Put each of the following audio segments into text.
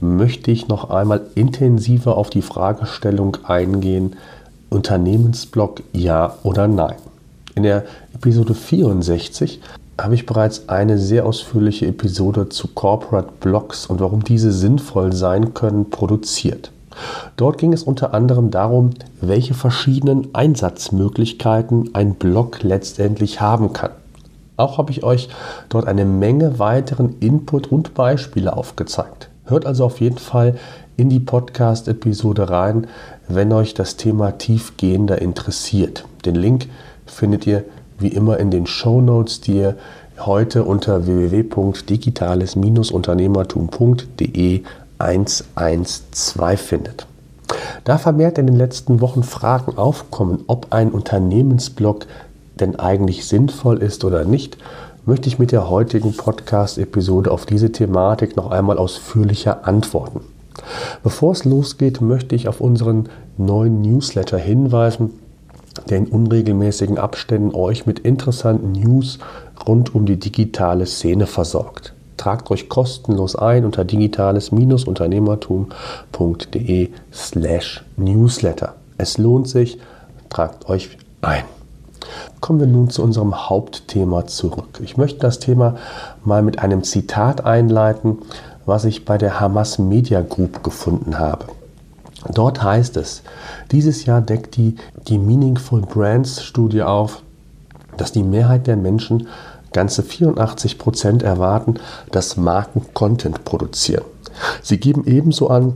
möchte ich noch einmal intensiver auf die Fragestellung eingehen, Unternehmensblock ja oder nein. In der Episode 64 habe ich bereits eine sehr ausführliche Episode zu Corporate Blocks und warum diese sinnvoll sein können produziert. Dort ging es unter anderem darum, welche verschiedenen Einsatzmöglichkeiten ein Block letztendlich haben kann. Auch habe ich euch dort eine Menge weiteren Input und Beispiele aufgezeigt. Hört also auf jeden Fall in die Podcast-Episode rein, wenn euch das Thema tiefgehender interessiert. Den Link findet ihr wie immer in den Show Notes, die ihr heute unter www.digitales-unternehmertum.de 112 findet. Da vermehrt in den letzten Wochen Fragen aufkommen, ob ein Unternehmensblog denn eigentlich sinnvoll ist oder nicht, möchte ich mit der heutigen Podcast-Episode auf diese Thematik noch einmal ausführlicher antworten. Bevor es losgeht, möchte ich auf unseren neuen Newsletter hinweisen, der in unregelmäßigen Abständen euch mit interessanten News rund um die digitale Szene versorgt. Tragt euch kostenlos ein unter digitales-unternehmertum.de slash newsletter. Es lohnt sich, tragt euch ein. Kommen wir nun zu unserem Hauptthema zurück. Ich möchte das Thema mal mit einem Zitat einleiten, was ich bei der Hamas Media Group gefunden habe. Dort heißt es, dieses Jahr deckt die, die Meaningful Brands Studie auf, dass die Mehrheit der Menschen, ganze 84 Prozent, erwarten, dass Marken Content produzieren. Sie geben ebenso an,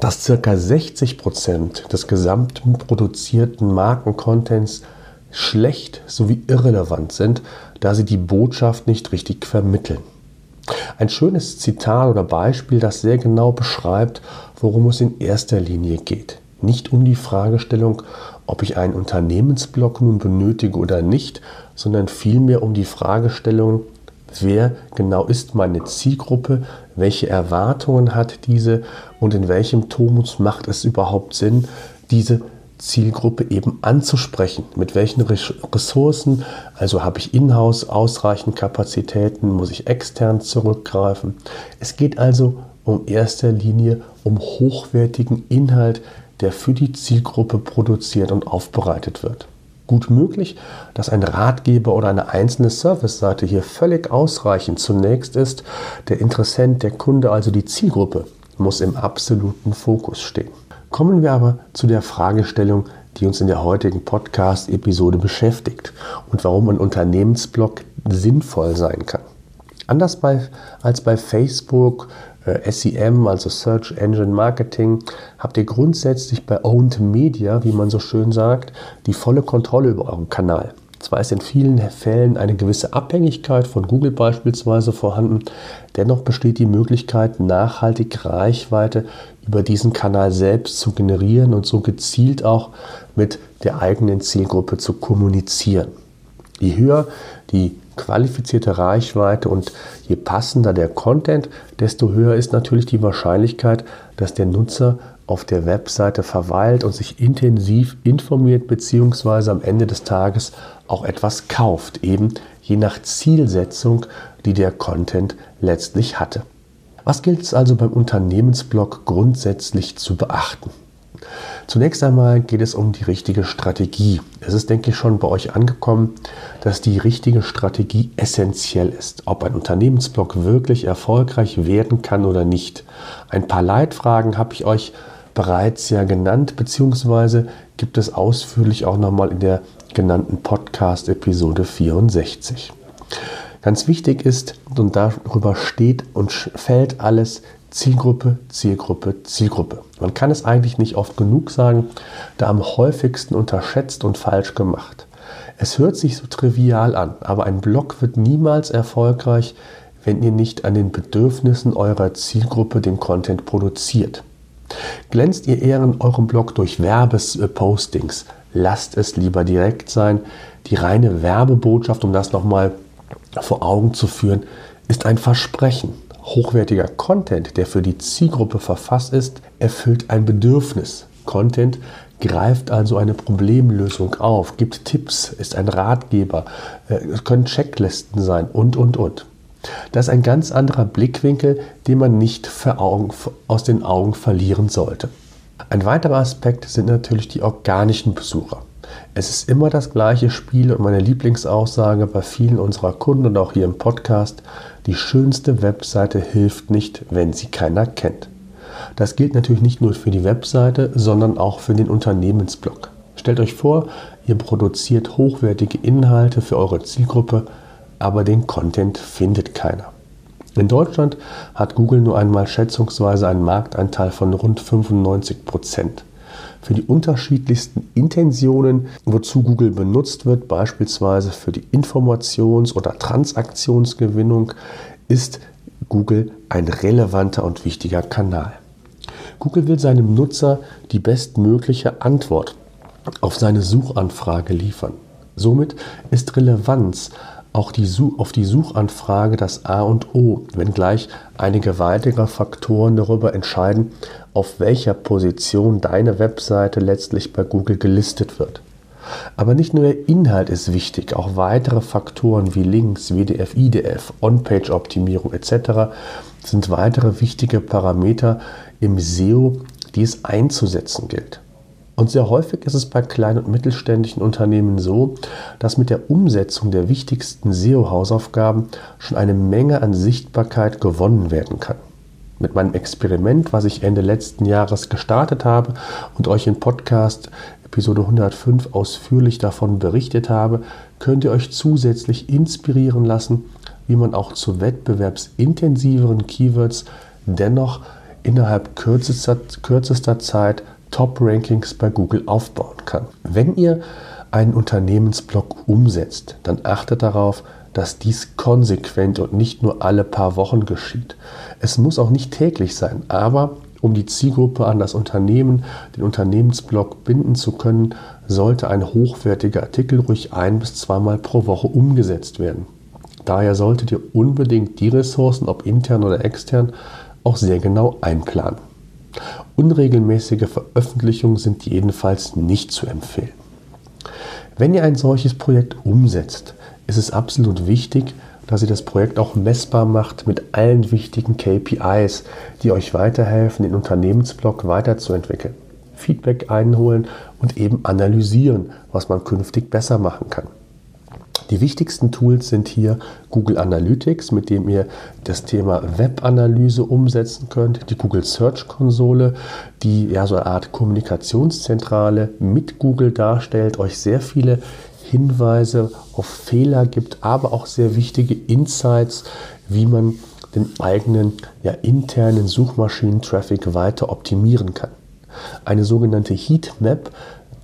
dass ca. 60 Prozent des gesamten produzierten Markencontents schlecht sowie irrelevant sind, da sie die Botschaft nicht richtig vermitteln. Ein schönes Zitat oder Beispiel, das sehr genau beschreibt, worum es in erster Linie geht. Nicht um die Fragestellung, ob ich einen Unternehmensblock nun benötige oder nicht, sondern vielmehr um die Fragestellung, wer genau ist meine Zielgruppe, welche Erwartungen hat diese und in welchem Tonus macht es überhaupt Sinn, diese Zielgruppe eben anzusprechen. Mit welchen Ressourcen, also habe ich in-house ausreichend Kapazitäten, muss ich extern zurückgreifen. Es geht also um erster Linie um hochwertigen Inhalt, der für die Zielgruppe produziert und aufbereitet wird. Gut möglich, dass ein Ratgeber oder eine einzelne Service-Seite hier völlig ausreichend zunächst ist. Der Interessent, der Kunde, also die Zielgruppe, muss im absoluten Fokus stehen. Kommen wir aber zu der Fragestellung, die uns in der heutigen Podcast-Episode beschäftigt und warum ein Unternehmensblog sinnvoll sein kann. Anders bei, als bei Facebook, äh, SEM, also Search Engine Marketing, habt ihr grundsätzlich bei Owned Media, wie man so schön sagt, die volle Kontrolle über euren Kanal. Zwar ist in vielen Fällen eine gewisse Abhängigkeit von Google beispielsweise vorhanden, dennoch besteht die Möglichkeit, nachhaltig Reichweite über diesen Kanal selbst zu generieren und so gezielt auch mit der eigenen Zielgruppe zu kommunizieren. Je höher die qualifizierte Reichweite und je passender der Content, desto höher ist natürlich die Wahrscheinlichkeit, dass der Nutzer auf der Webseite verweilt und sich intensiv informiert bzw. am Ende des Tages auch etwas kauft, eben je nach Zielsetzung, die der Content letztlich hatte. Was gilt es also beim Unternehmensblog grundsätzlich zu beachten? Zunächst einmal geht es um die richtige Strategie. Es ist, denke ich, schon bei euch angekommen, dass die richtige Strategie essentiell ist. Ob ein Unternehmensblog wirklich erfolgreich werden kann oder nicht. Ein paar Leitfragen habe ich euch bereits ja genannt, beziehungsweise gibt es ausführlich auch nochmal in der genannten Podcast-Episode 64. Ganz wichtig ist, und darüber steht und fällt alles, Zielgruppe, Zielgruppe, Zielgruppe. Man kann es eigentlich nicht oft genug sagen, da am häufigsten unterschätzt und falsch gemacht. Es hört sich so trivial an, aber ein Blog wird niemals erfolgreich, wenn ihr nicht an den Bedürfnissen eurer Zielgruppe den Content produziert. Glänzt ihr eher in eurem Blog durch Werbespostings? Lasst es lieber direkt sein. Die reine Werbebotschaft, um das nochmal vor Augen zu führen, ist ein Versprechen. Hochwertiger Content, der für die Zielgruppe verfasst ist, erfüllt ein Bedürfnis. Content greift also eine Problemlösung auf, gibt Tipps, ist ein Ratgeber, äh, es können Checklisten sein und, und, und. Das ist ein ganz anderer Blickwinkel, den man nicht aus den Augen verlieren sollte. Ein weiterer Aspekt sind natürlich die organischen Besucher. Es ist immer das gleiche Spiel und meine Lieblingsaussage bei vielen unserer Kunden und auch hier im Podcast, die schönste Webseite hilft nicht, wenn sie keiner kennt. Das gilt natürlich nicht nur für die Webseite, sondern auch für den Unternehmensblog. Stellt euch vor, ihr produziert hochwertige Inhalte für eure Zielgruppe, aber den Content findet keiner. In Deutschland hat Google nur einmal schätzungsweise einen Marktanteil von rund 95 Prozent. Für die unterschiedlichsten Intentionen, wozu Google benutzt wird, beispielsweise für die Informations- oder Transaktionsgewinnung, ist Google ein relevanter und wichtiger Kanal. Google will seinem Nutzer die bestmögliche Antwort auf seine Suchanfrage liefern. Somit ist Relevanz auch die auf die Suchanfrage das A und O, wenngleich einige weitere Faktoren darüber entscheiden, auf welcher Position deine Webseite letztlich bei Google gelistet wird. Aber nicht nur der Inhalt ist wichtig, auch weitere Faktoren wie Links, WDF, IDF, On-Page-Optimierung etc. sind weitere wichtige Parameter im SEO, die es einzusetzen gilt. Und sehr häufig ist es bei kleinen und mittelständischen Unternehmen so, dass mit der Umsetzung der wichtigsten SEO-Hausaufgaben schon eine Menge an Sichtbarkeit gewonnen werden kann. Mit meinem Experiment, was ich Ende letzten Jahres gestartet habe und euch in Podcast Episode 105 ausführlich davon berichtet habe, könnt ihr euch zusätzlich inspirieren lassen, wie man auch zu wettbewerbsintensiveren Keywords dennoch innerhalb kürzester, kürzester Zeit Top-Rankings bei Google aufbauen kann. Wenn ihr einen Unternehmensblog umsetzt, dann achtet darauf, dass dies konsequent und nicht nur alle paar Wochen geschieht. Es muss auch nicht täglich sein, aber um die Zielgruppe an das Unternehmen, den Unternehmensblog binden zu können, sollte ein hochwertiger Artikel ruhig ein bis zweimal pro Woche umgesetzt werden. Daher solltet ihr unbedingt die Ressourcen, ob intern oder extern, auch sehr genau einplanen. Unregelmäßige Veröffentlichungen sind jedenfalls nicht zu empfehlen. Wenn ihr ein solches Projekt umsetzt, ist es absolut wichtig, dass ihr das Projekt auch messbar macht mit allen wichtigen KPIs, die euch weiterhelfen, den Unternehmensblock weiterzuentwickeln. Feedback einholen und eben analysieren, was man künftig besser machen kann. Die wichtigsten Tools sind hier Google Analytics, mit dem ihr das Thema Webanalyse umsetzen könnt, die Google Search Konsole, die ja so eine Art Kommunikationszentrale mit Google darstellt, euch sehr viele Hinweise auf Fehler gibt, aber auch sehr wichtige Insights, wie man den eigenen ja, internen Suchmaschinen-Traffic weiter optimieren kann. Eine sogenannte Heatmap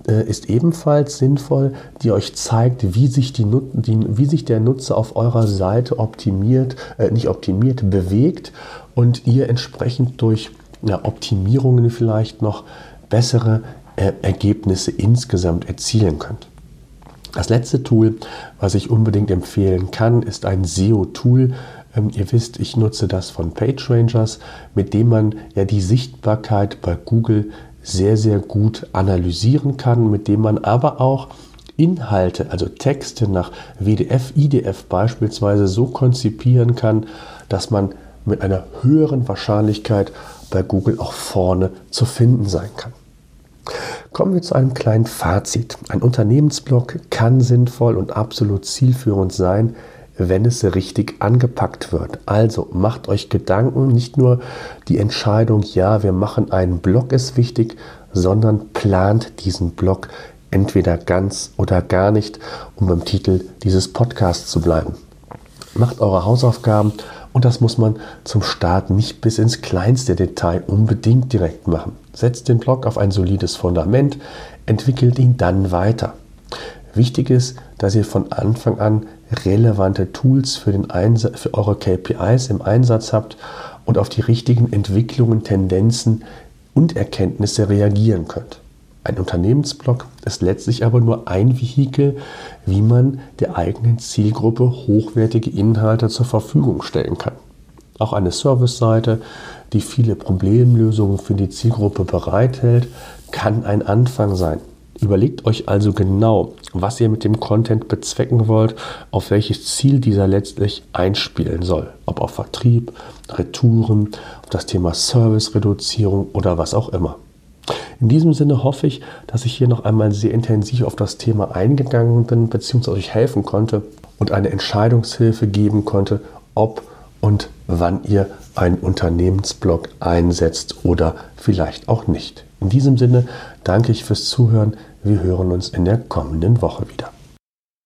ist ebenfalls sinnvoll, die euch zeigt, wie sich, die, die, wie sich der Nutzer auf eurer Seite optimiert, äh, nicht optimiert, bewegt und ihr entsprechend durch ja, Optimierungen vielleicht noch bessere äh, Ergebnisse insgesamt erzielen könnt. Das letzte Tool, was ich unbedingt empfehlen kann, ist ein SEO-Tool. Ähm, ihr wisst, ich nutze das von PageRangers, mit dem man ja die Sichtbarkeit bei Google sehr, sehr gut analysieren kann, mit dem man aber auch Inhalte, also Texte nach WDF, IDF beispielsweise so konzipieren kann, dass man mit einer höheren Wahrscheinlichkeit bei Google auch vorne zu finden sein kann. Kommen wir zu einem kleinen Fazit. Ein Unternehmensblog kann sinnvoll und absolut zielführend sein, wenn es richtig angepackt wird. Also macht euch Gedanken, nicht nur die Entscheidung, ja, wir machen einen Blog ist wichtig, sondern plant diesen Blog entweder ganz oder gar nicht, um beim Titel dieses Podcasts zu bleiben. Macht eure Hausaufgaben und das muss man zum Start nicht bis ins kleinste Detail unbedingt direkt machen. Setzt den Blog auf ein solides Fundament, entwickelt ihn dann weiter. Wichtig ist, dass ihr von Anfang an relevante Tools für, den für eure KPIs im Einsatz habt und auf die richtigen Entwicklungen, Tendenzen und Erkenntnisse reagieren könnt. Ein Unternehmensblog ist letztlich aber nur ein Vehikel, wie man der eigenen Zielgruppe hochwertige Inhalte zur Verfügung stellen kann. Auch eine Serviceseite, die viele Problemlösungen für die Zielgruppe bereithält, kann ein Anfang sein. Überlegt euch also genau, was ihr mit dem Content bezwecken wollt, auf welches Ziel dieser letztlich einspielen soll. Ob auf Vertrieb, Retouren, auf das Thema Servicereduzierung oder was auch immer. In diesem Sinne hoffe ich, dass ich hier noch einmal sehr intensiv auf das Thema eingegangen bin bzw. euch helfen konnte und eine Entscheidungshilfe geben konnte, ob und wann ihr einen Unternehmensblog einsetzt oder vielleicht auch nicht. In diesem Sinne danke ich fürs Zuhören. Wir hören uns in der kommenden Woche wieder.